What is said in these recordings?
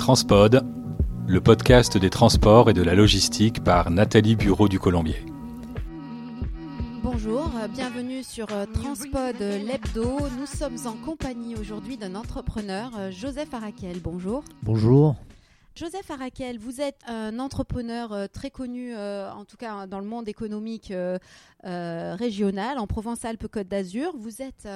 Transpod, le podcast des transports et de la logistique par Nathalie Bureau du Colombier. Bonjour, bienvenue sur euh, Transpod l'hebdo. Nous sommes en compagnie aujourd'hui d'un entrepreneur, euh, Joseph Araquel. Bonjour. Bonjour. Joseph Araquel, vous êtes un entrepreneur euh, très connu, en tout cas dans le monde économique régional, en Provence-Alpes-Côte d'Azur. Vous, êtes,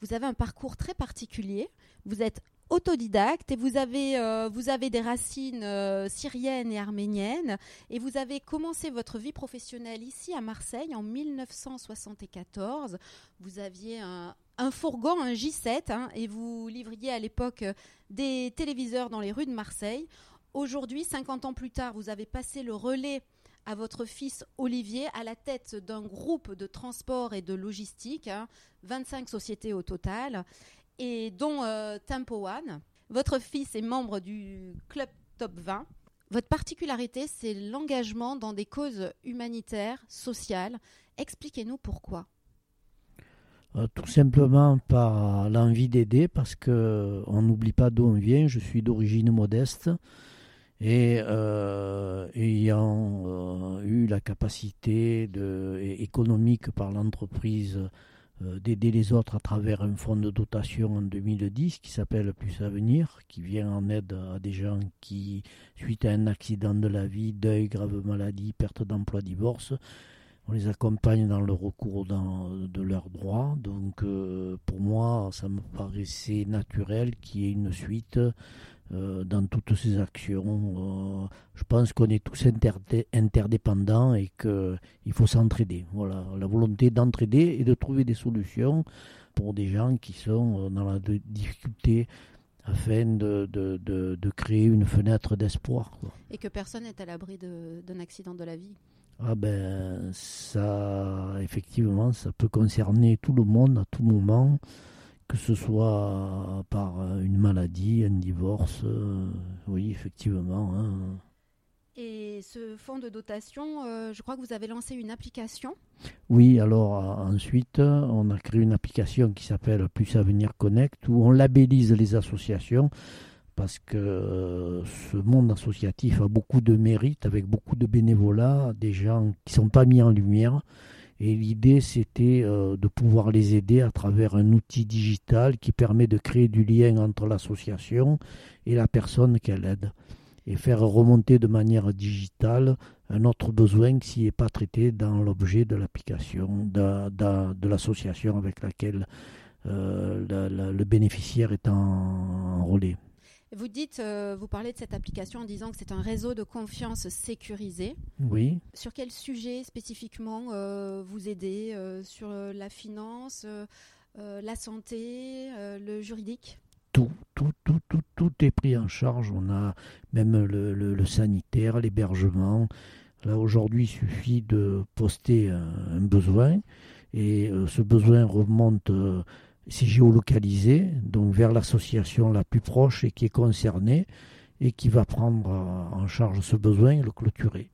vous avez un parcours très particulier. Vous êtes autodidacte et vous avez, euh, vous avez des racines euh, syriennes et arméniennes et vous avez commencé votre vie professionnelle ici à Marseille en 1974. Vous aviez un, fourgon, un J7 hein, et vous livriez à l'époque des téléviseurs dans les rues de Marseille. Aujourd'hui, 50 ans plus tard, vous avez passé le relais à votre fils Olivier à la tête d'un groupe de transport et de logistique, 25 hein, sociétés au total et dont euh, Tempo One. Votre fils est membre du club Top 20. Votre particularité, c'est l'engagement dans des causes humanitaires, sociales. Expliquez-nous pourquoi. Euh, tout simplement par l'envie d'aider, parce que on n'oublie pas d'où on vient. Je suis d'origine modeste et euh, ayant eu la capacité de, économique par l'entreprise d'aider les autres à travers un fonds de dotation en 2010 qui s'appelle Plus Avenir, qui vient en aide à des gens qui, suite à un accident de la vie, deuil, grave maladie, perte d'emploi, divorce, on les accompagne dans le recours de leurs droits. Donc euh, pour moi, ça me paraissait naturel qu'il y ait une suite euh, dans toutes ces actions. Euh, je pense qu'on est tous interdépendants et qu'il faut s'entraider. Voilà, la volonté d'entraider et de trouver des solutions pour des gens qui sont euh, dans la difficulté afin de, de, créer une fenêtre d'espoir. Et que personne n'est à l'abri d'un accident de la vie. Ah ben ça, effectivement, ça peut concerner tout le monde à tout moment que ce soit par une maladie, un divorce, euh, oui, effectivement. Hein. Et ce fonds de dotation, euh, je crois que vous avez lancé une application Oui, alors euh, ensuite, on a créé une application qui s'appelle Plus Avenir Connect, où on labellise les associations, parce que ce monde associatif a beaucoup de mérite, avec beaucoup de bénévolat, des gens qui ne sont pas mis en lumière. Et l'idée, c'était euh, de pouvoir les aider à travers un outil digital qui permet de créer du lien entre l'association et la personne qu'elle aide. Et faire remonter de manière digitale un autre besoin qui n'est pas traité dans l'objet de l'application, de, l'association avec laquelle euh, le bénéficiaire est enrôlé. Vous dites, euh, vous parlez de cette application en disant que c'est un réseau de confiance sécurisé. Oui. Sur quel sujet spécifiquement euh, vous aidez euh, Sur la finance, la santé, le juridique? Tout, tout, tout, tout, tout est pris en charge. On a même le, sanitaire, l'hébergement. Là, aujourd'hui, il suffit de poster un besoin et ce besoin remonte c'est géolocalisé, donc vers l'association la plus proche et qui est concernée et qui va prendre en charge ce besoin et le clôturer.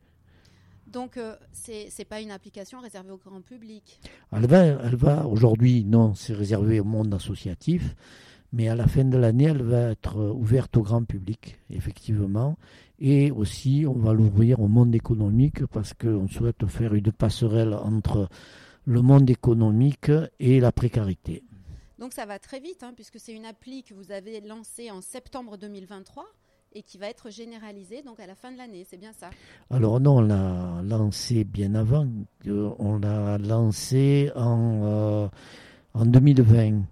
Donc, euh, ce n'est pas une application réservée au grand public? Elle va, elle va aujourd'hui, non, c'est réservé au monde associatif, mais à la fin de l'année, elle va être ouverte au grand public, effectivement. Et aussi, on va l'ouvrir au monde économique parce qu'on souhaite faire une passerelle entre le monde économique et la précarité. Donc ça va très vite, hein, puisque c'est une appli que vous avez lancée en septembre 2023 et qui va être généralisée donc à la fin de l'année, c'est bien ça? Alors non, on l'a lancé bien avant, euh, on l'a lancé en, euh, en 2020.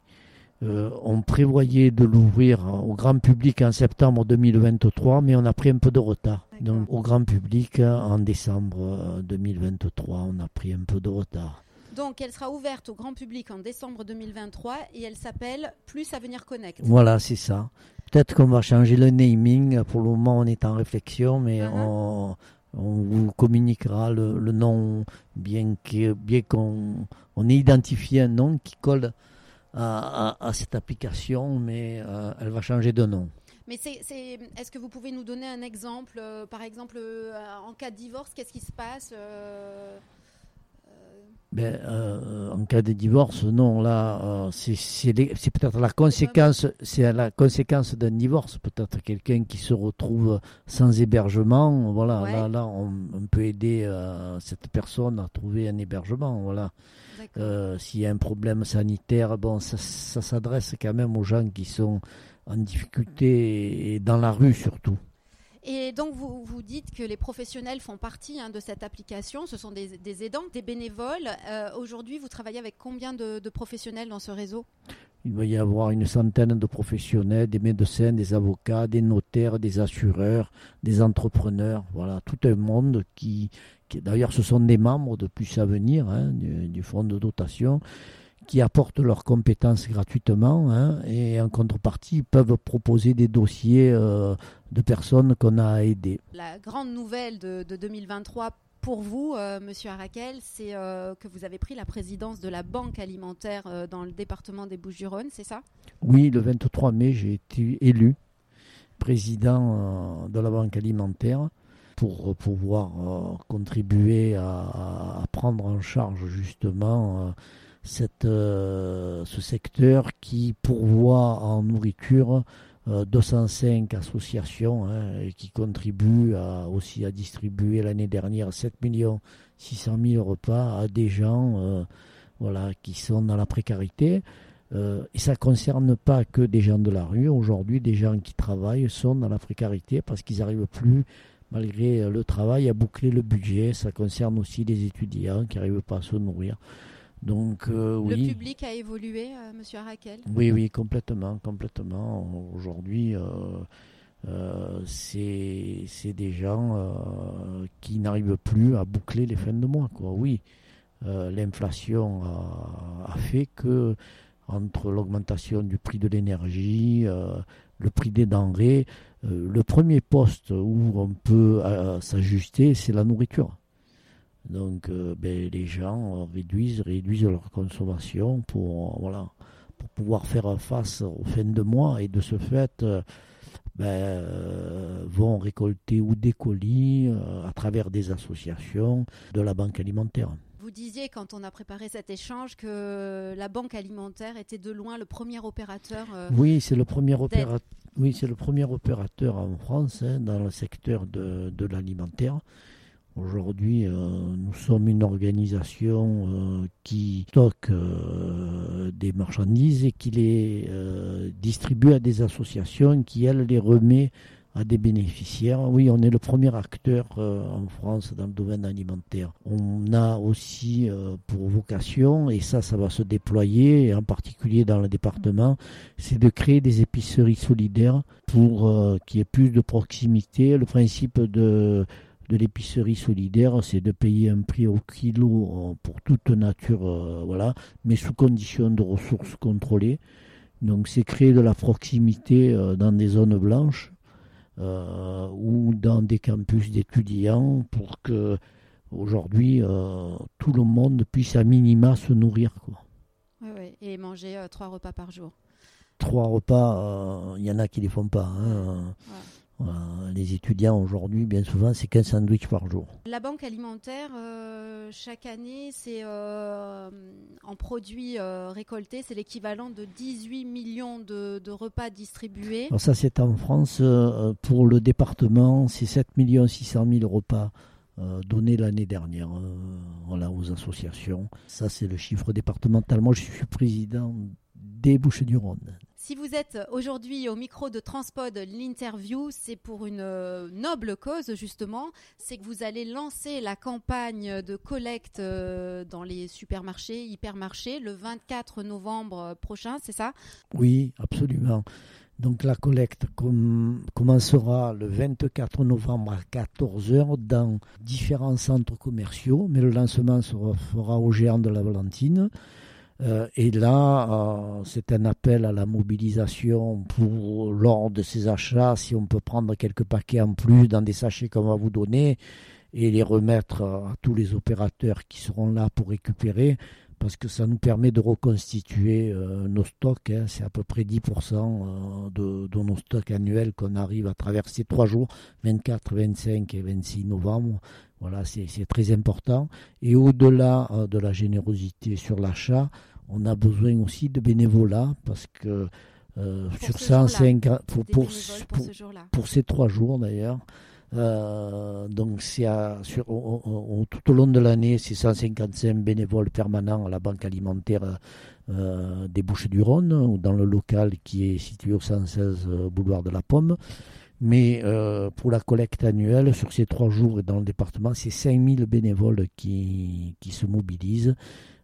Euh, on prévoyait de l'ouvrir au grand public en septembre 2023, mais on a pris un peu de retard. Donc au grand public en décembre 2023, on a pris un peu de retard. Donc, elle sera ouverte au grand public en décembre 2023 et elle s'appelle Plus Avenir Connect. Voilà, c'est ça. Peut-être qu'on va changer le naming. Pour le moment, on est en réflexion, mais uh-huh. on, vous communiquera le, nom, bien qu'on on ait identifié un nom qui colle à, cette application, mais euh, elle va changer de nom. Mais est-ce que vous pouvez nous donner un exemple euh, Par exemple, euh, en cas de divorce, qu'est-ce qui se passe ben, euh, en cas de divorce, non, là, euh, c'est peut-être la conséquence, c'est la conséquence d'un divorce. Peut-être quelqu'un qui se retrouve sans hébergement, voilà, là, là, on, peut aider euh, cette personne à trouver un hébergement, voilà. S'il y a un problème sanitaire, bon, ça, ça s'adresse quand même aux gens qui sont en difficulté et dans la rue surtout. Et donc, vous, vous dites que les professionnels font partie hein, de cette application. Ce sont des, aidants, des bénévoles. Euh, aujourd'hui, vous travaillez avec combien de, professionnels dans ce réseau? Il va y avoir une centaine de professionnels, des médecins, des avocats, des notaires, des assureurs, des entrepreneurs. Voilà, tout un monde qui, d'ailleurs, ce sont des membres de Plus à venir hein, du fonds de dotation qui apportent leurs compétences gratuitement hein, et en contrepartie peuvent proposer des dossiers euh, de personnes qu'on a aidées. La grande nouvelle de, 2023 pour vous, euh, Monsieur Arakel, c'est euh, que vous avez pris la présidence de la Banque alimentaire dans le département des Bouches-du-Rhône, c'est ça? Oui, le 23 mai, j'ai été élu président de la Banque alimentaire pour pouvoir contribuer à, à, prendre en charge justement cette, euh, ce secteur qui pourvoit en nourriture 205 euh, associations hein, et qui contribuent aussi à distribuer l'année dernière 7 600 000 repas à des gens euh, qui sont dans la précarité. et ça ne concerne pas que des gens de la rue. Aujourd'hui, des gens qui travaillent sont dans la précarité parce qu'ils n'arrivent plus, malgré le travail, à boucler le budget. Ça concerne aussi des étudiants qui n'arrivent pas à se nourrir. Donc, euh, oui. Le public a évolué, M. Euh, Monsieur Arakel? Oui, oui, complètement, complètement. Aujourd'hui, euh, c'est des gens qui n'arrivent plus à boucler les fins de mois. Quoi. Oui, l'inflation a, fait que entre l'augmentation du prix de l'énergie, le prix des denrées, le premier poste où on peut s'ajuster, c'est la nourriture. Donc euh, ben, les gens réduisent, réduisent leur consommation pour, voilà, pour pouvoir faire face aux fins de mois et de ce fait euh, ben, euh, vont récolter ou des colis à travers des associations de la banque alimentaire. Vous disiez quand on a préparé cet échange que la banque alimentaire était de loin le premier opérateur. oui, c'est le premier opérateur. Oui, c'est le premier opérateur en France hein, dans le secteur de, de l'alimentaire. Aujourd'hui, euh, nous sommes une organisation euh, qui stocke euh, des marchandises et qui les distribue à des associations qui, elles, les remet à des bénéficiaires. Oui, on est le premier acteur en France dans le domaine alimentaire. On a aussi pour vocation, et ça, ça va se déployer, en particulier dans le département, c'est de créer des épiceries solidaires pour qu'il y ait plus de proximité. Le principe de de l'épicerie solidaire, c'est de payer un prix au kilo euh, pour toute nature, euh, voilà, mais sous condition de ressources contrôlées. Donc c'est créer de la proximité euh, dans des zones blanches ou dans des campus d'étudiants pour que aujourd'hui tout le monde puisse à minima se nourrir. Quoi. Oui, oui, et manger trois repas par jour. Trois repas, il y en a qui ne les font pas. Hein les étudiants aujourd'hui, bien souvent, c'est 15 sandwichs par jour. La banque alimentaire, euh, chaque année, c'est euh, en produits euh, récoltés, c'est l'équivalent de 18 millions de, repas distribués. Alors ça, c'est en France. pour le département, c'est 7 600 000 repas. donnés l'année dernière voilà, aux associations. Ça, c'est le chiffre départemental. Moi, je suis président des Bouches du Rhône. Si vous êtes aujourd'hui au micro de Transpod, l'interview, c'est pour une euh, noble cause justement, c'est que vous allez lancer la campagne de collecte euh, dans les supermarchés, hypermarchés, le 24 novembre prochain, c'est ça? Oui, absolument. Donc la collecte commencera le 24 novembre à 14h dans différents centres commerciaux, mais le lancement se fera au géant de la Valentine. Euh, et là, euh, c'est un appel à la mobilisation pour, lors de ces achats, si on peut prendre quelques paquets en plus dans des sachets qu'on va vous donner et les remettre à tous les opérateurs qui seront là pour récupérer, parce que ça nous permet de reconstituer euh, nos stocks. Hein. C'est à peu près 10% euh, de, de, nos stocks annuels qu'on arrive à traverser trois jours, 24, 25 et 26 novembre. Voilà, c'est très important. Et au-delà euh, de la générosité sur l'achat, on a besoin aussi de bénévolat parce que sur 105 pour, pour, pour, pour, ces trois jours d'ailleurs, euh, donc c'est sur, tout au long de l'année, c'est 155 bénévoles permanents à la Banque alimentaire euh, des Bouches-du-Rhône, ou dans le local qui est situé au 116 euh, boulevard de la Pomme. Mais pour la collecte annuelle, sur ces trois jours dans le département, c'est 5000 bénévoles qui, qui se mobilisent,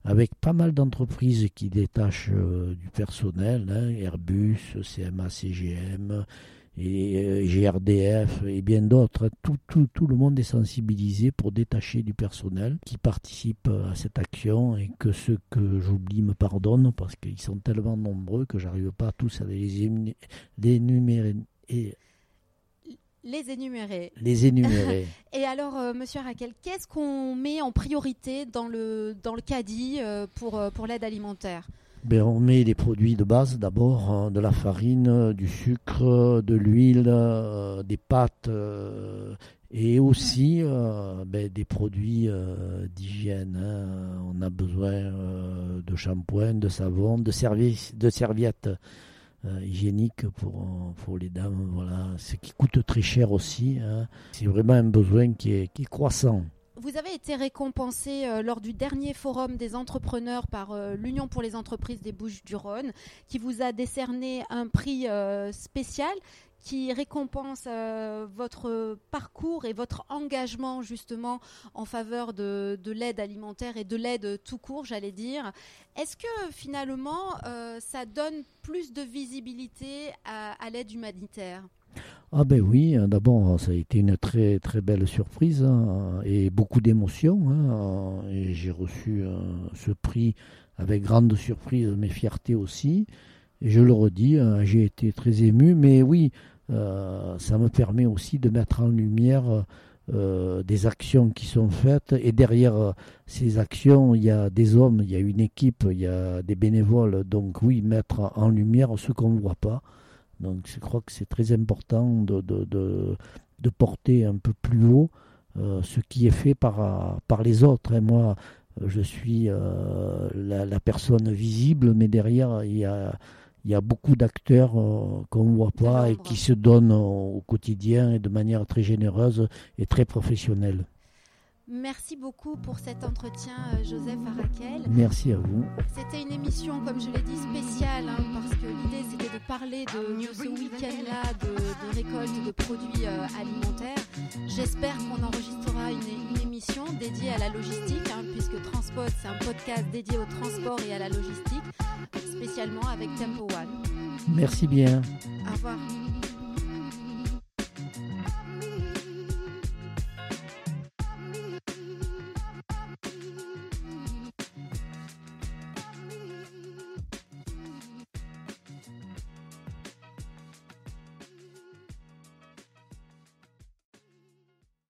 avec pas mal d'entreprises qui détachent du personnel, hein, Airbus, CMA, CGM, et euh, GRDF et bien d'autres. Tout, tout, tout, le monde est sensibilisé pour détacher du personnel qui participe à cette action et que ceux que j'oublie me pardonnent parce qu'ils sont tellement nombreux que j'arrive pas tous à les énumérer. Les énumérer. Les énumérer. et alors, euh, Monsieur Raquel, qu'est-ce qu'on met en priorité dans le, dans le caddie euh, pour, pour l'aide alimentaire? Ben, on met les produits de base d'abord, hein, de la farine, du sucre, de l'huile, euh, des pâtes euh, et aussi euh, ben, des produits d'hygiène. Hein. On a besoin de shampoing, de savon, de, de serviettes hygiéniques pour, pour les dames. Voilà. Ce qui coûte très cher aussi. Hein. C'est vraiment un besoin qui est, qui croissant. Vous avez été récompensé euh, lors du dernier forum des entrepreneurs par euh, l'Union pour les entreprises des Bouches-du-Rhône, qui vous a décerné un prix euh, spécial qui récompense votre parcours et votre engagement justement en faveur de, l'aide alimentaire et de l'aide tout court, j'allais dire. Est-ce que finalement ça donne plus de visibilité à l'aide humanitaire? Ah ben oui, hein, d'abord ça a été une très très belle surprise hein, et beaucoup d'émotions. Hein, j'ai reçu euh, ce prix avec grande surprise, mais fierté aussi. Je le redis, j'ai été très ému, mais oui, euh, ça me permet aussi de mettre en lumière euh, des actions qui sont faites. Et derrière ces actions, il y a des hommes, il y a une équipe, il y a des bénévoles. Donc oui, mettre en lumière ce qu'on ne voit pas. Donc je crois que c'est très important de, de, de, porter un peu plus haut euh, ce qui est fait par, par les autres. Et moi, je suis euh, la, personne visible, mais derrière, il y a, il y a beaucoup d'acteurs euh, qu'on ne voit pas et qui se donnent au quotidien et de manière très généreuse et très professionnelle. Merci beaucoup pour cet entretien, euh, Joseph Arakel. Merci à vous. C'était une émission, comme je l'ai dit, spéciale, hein, parce que l'idée c'était de parler de, ce week-end-là de, récolte de produits euh, alimentaires. J'espère qu'on enregistrera une, émission dédiée à la logistique, hein, puisque Transport, c'est un podcast dédié au transport et à la logistique, spécialement avec Tempo One. Merci bien. Au revoir.